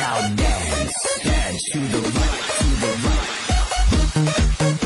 Now dance, dance to the right, to the right.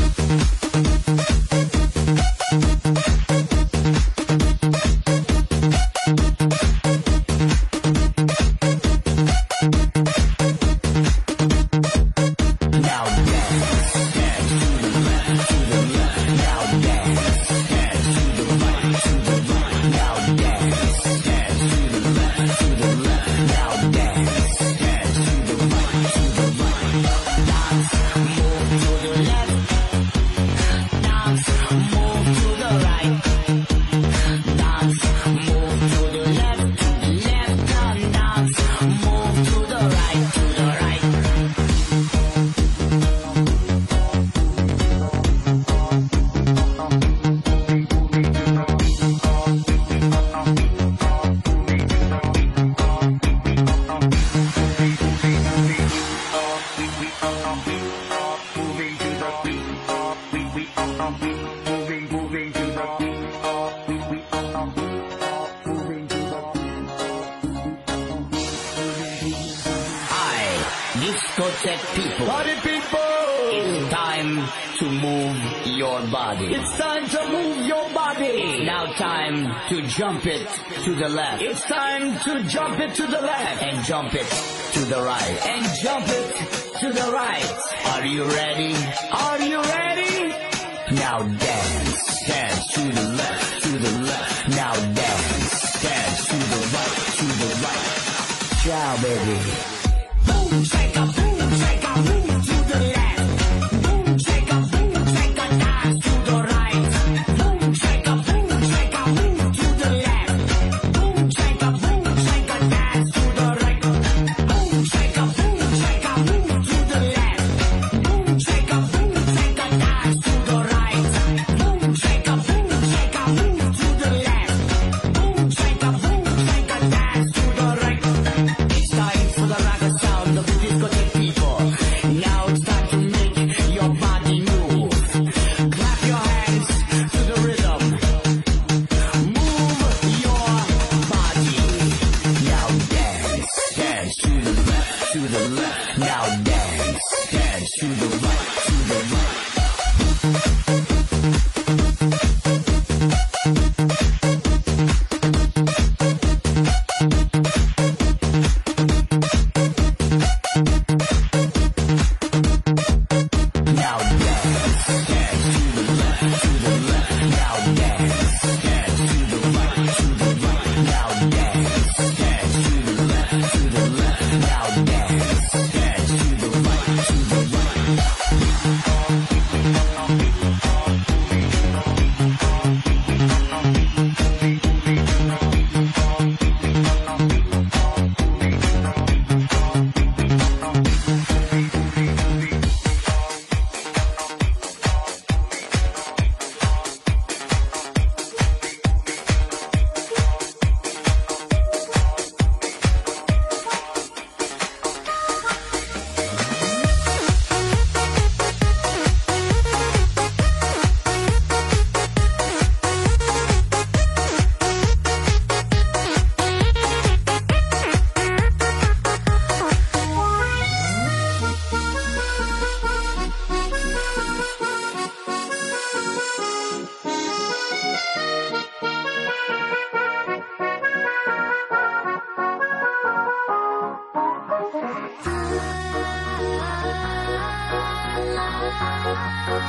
Oh,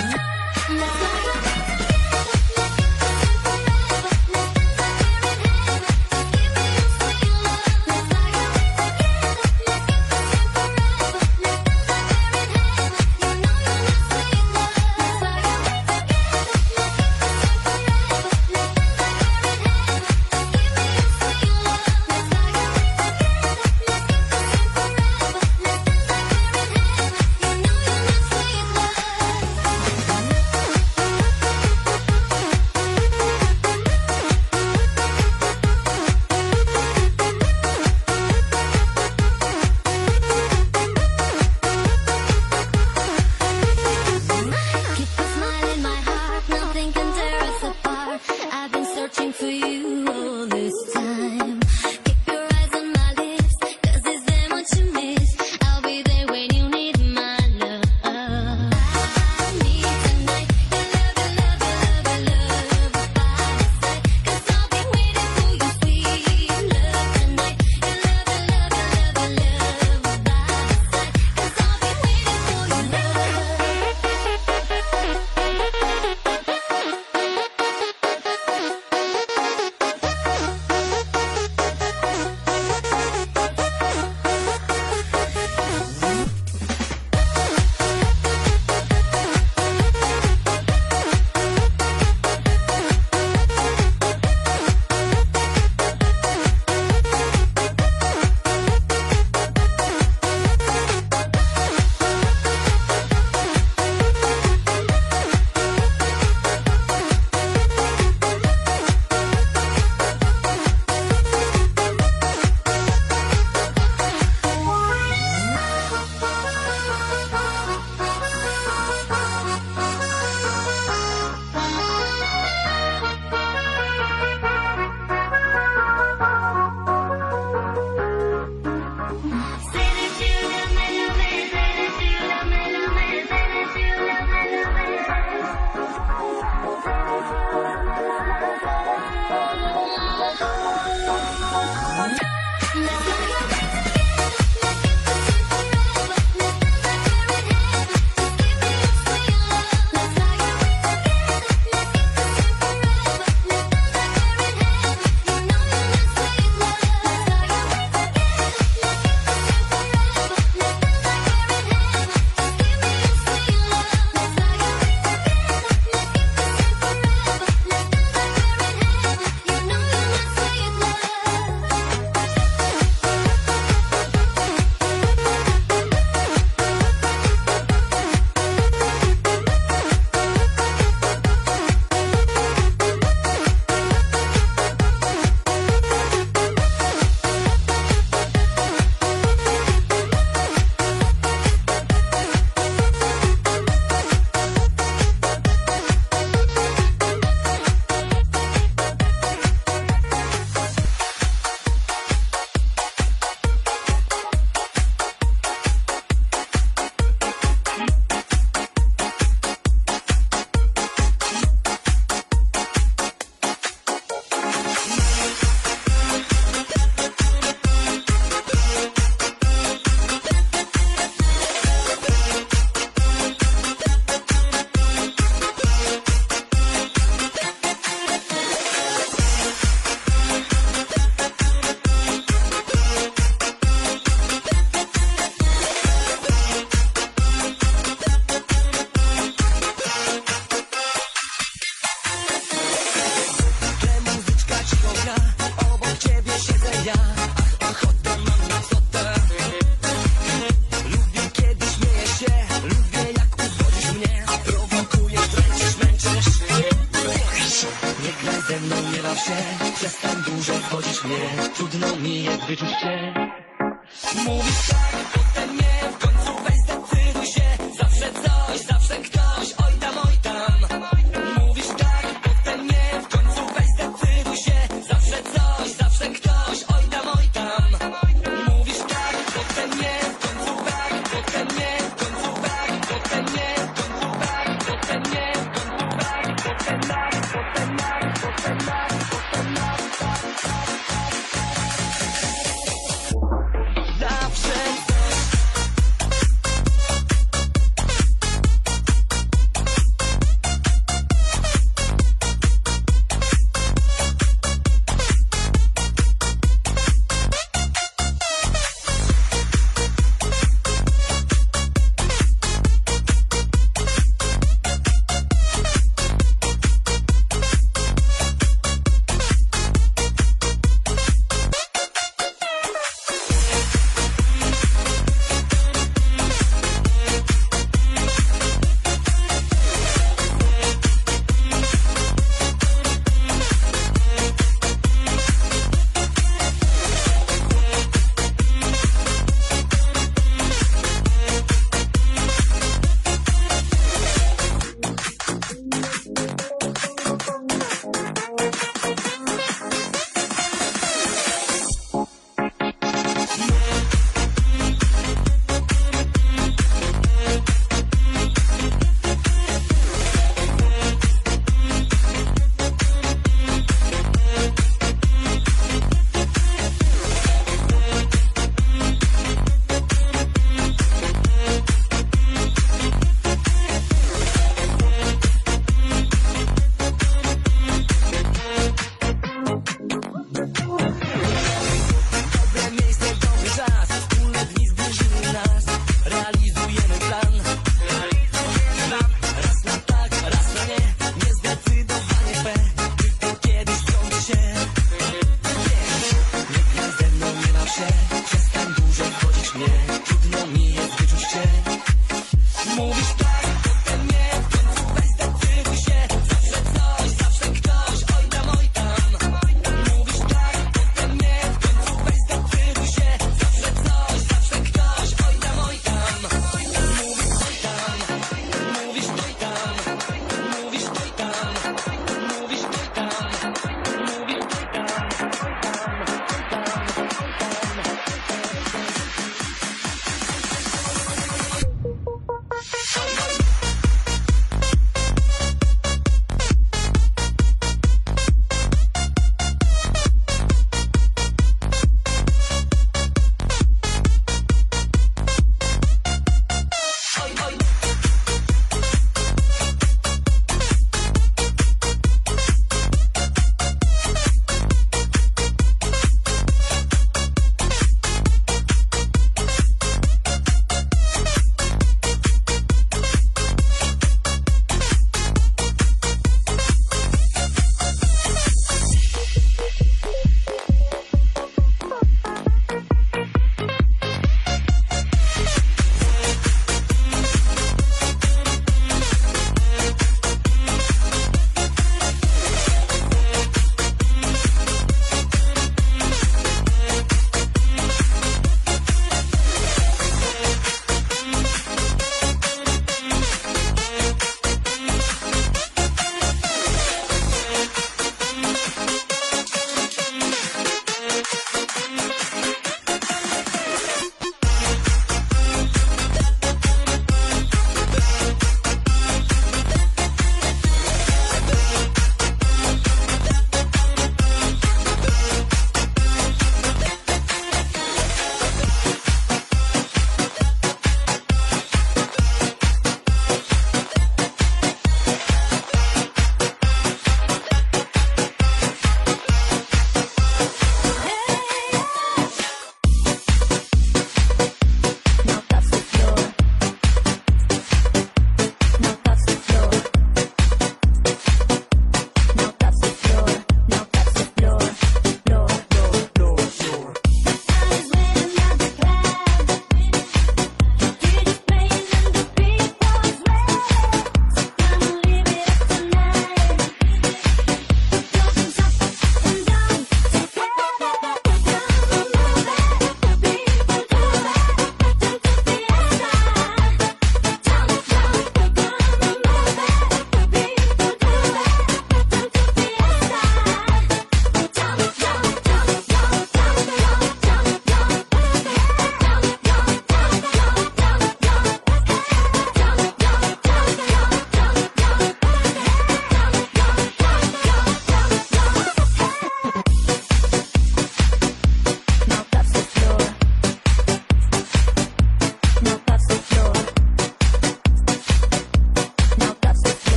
oh,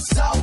so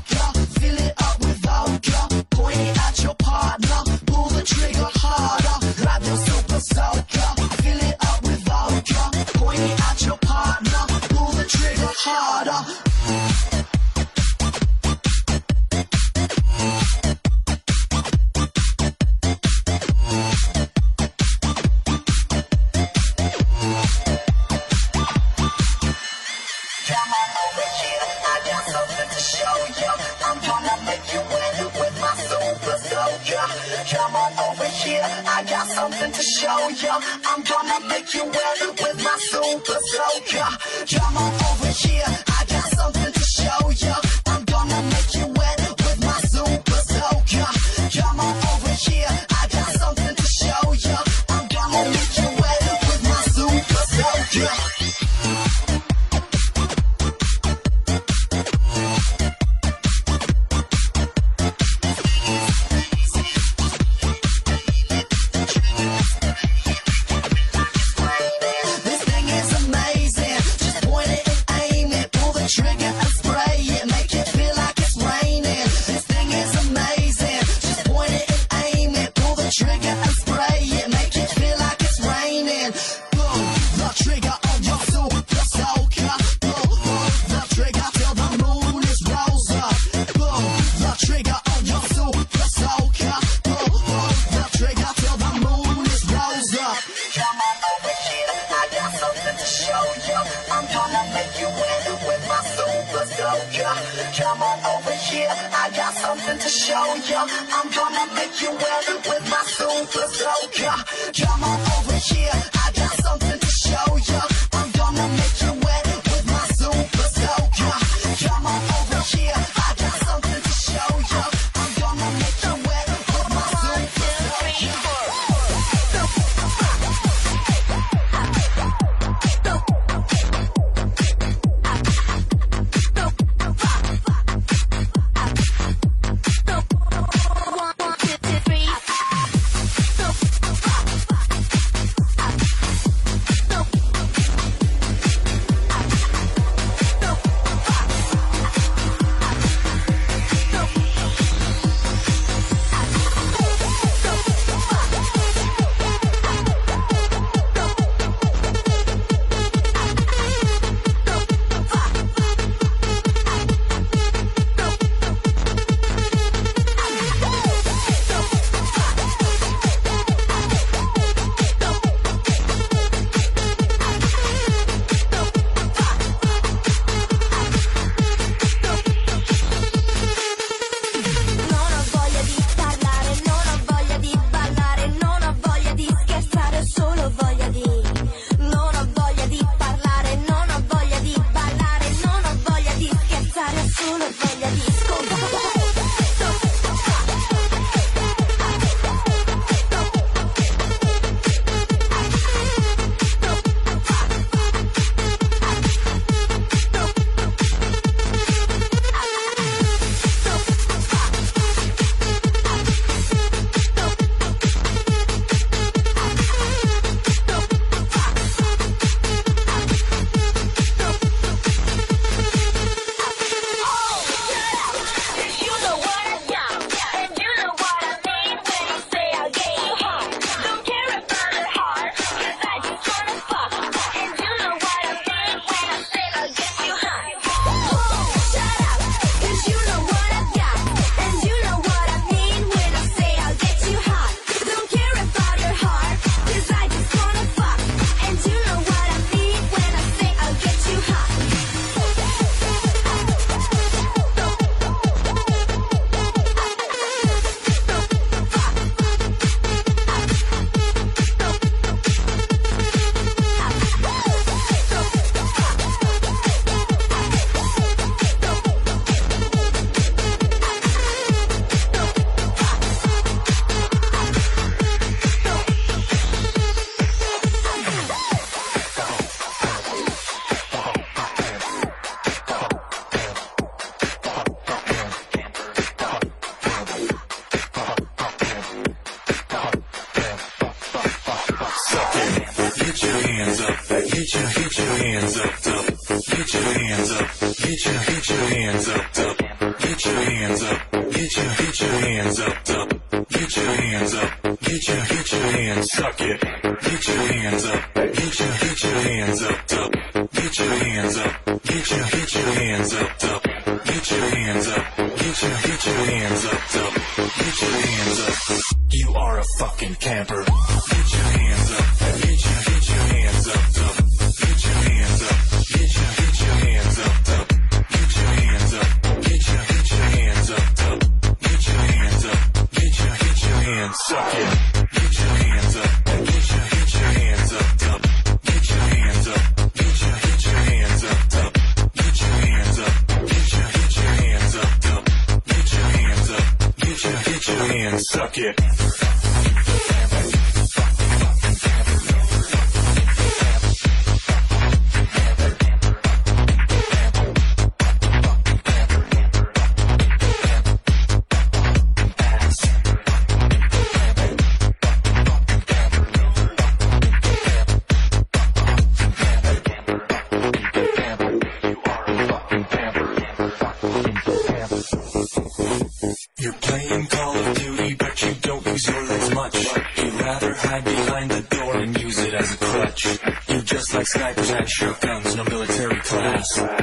Snipers and shotguns, no military class.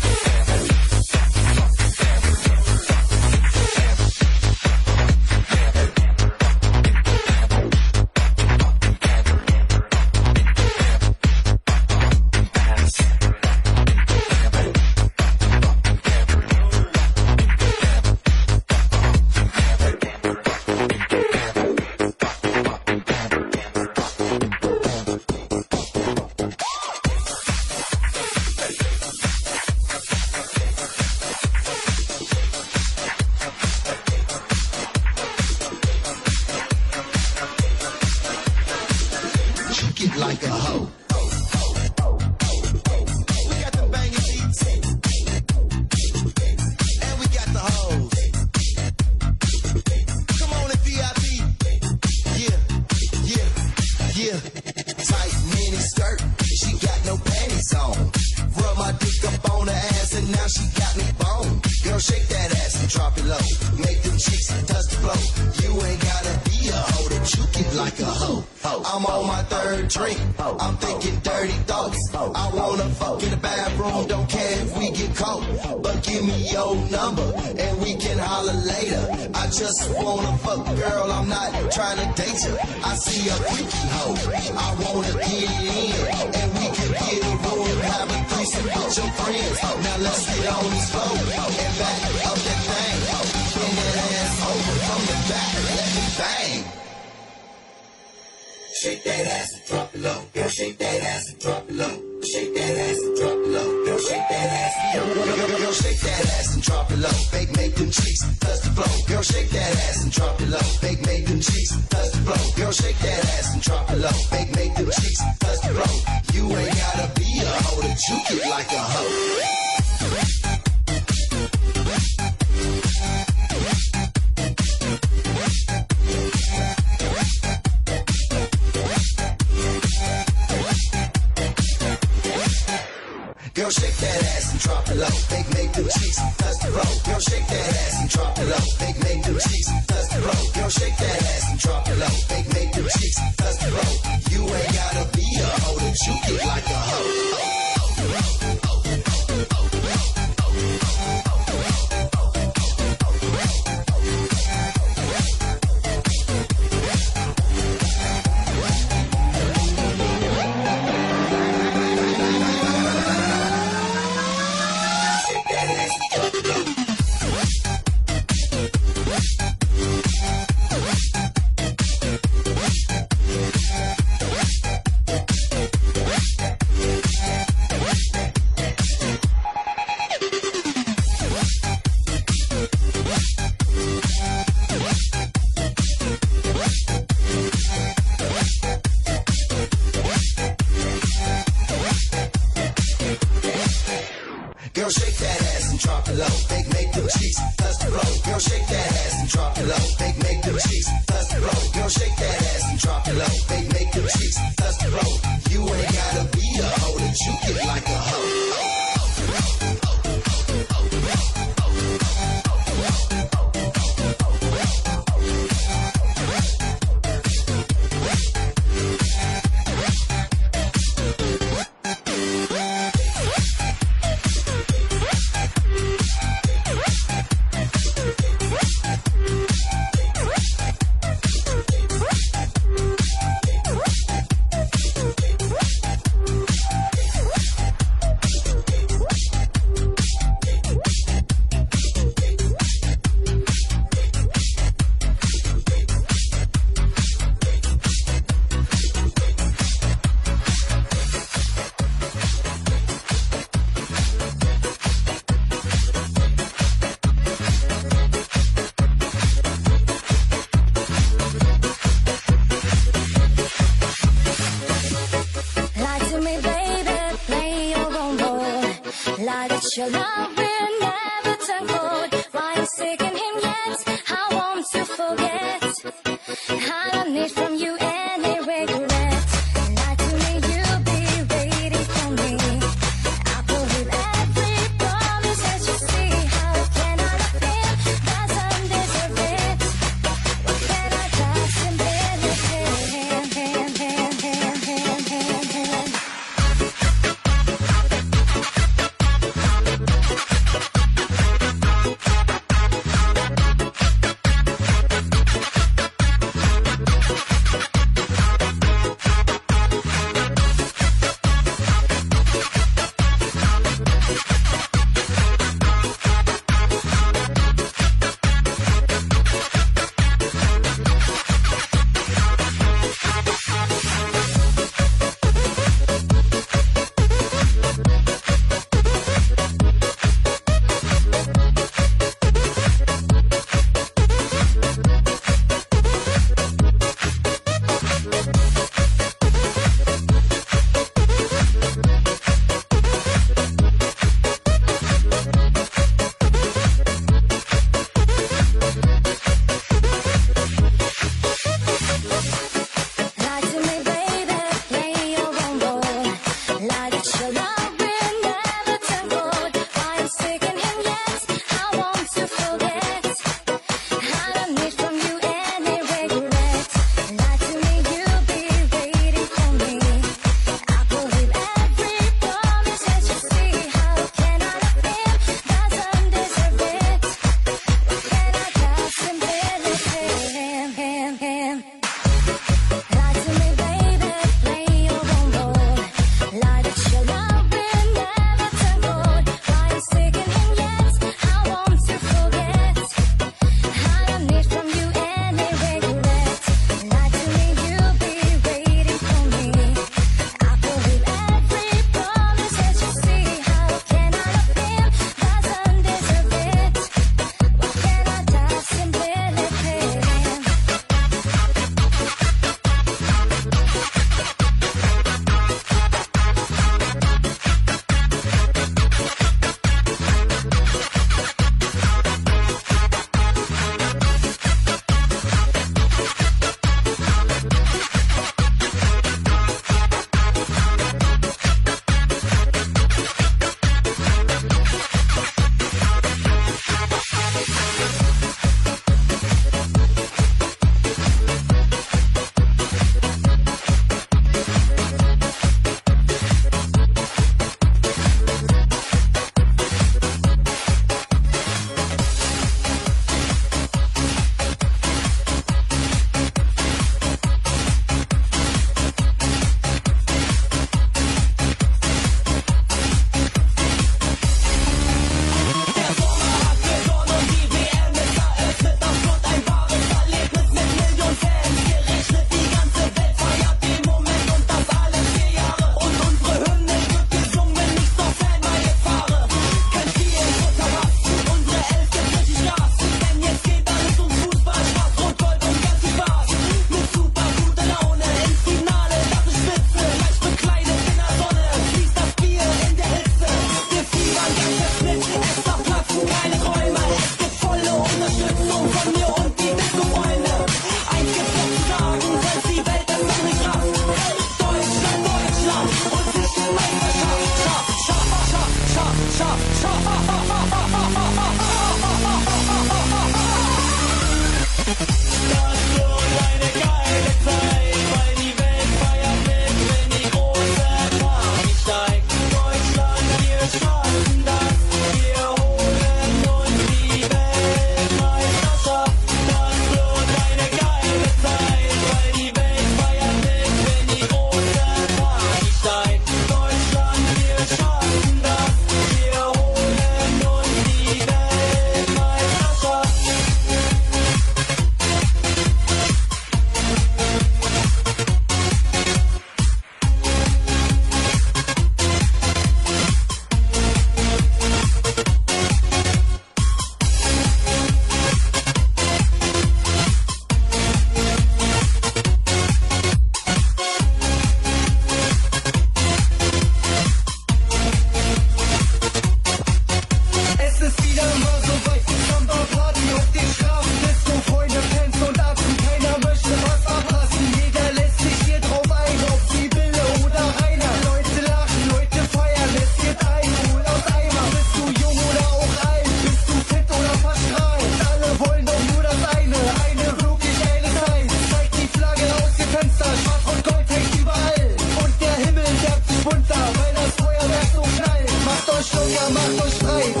mach und schreit.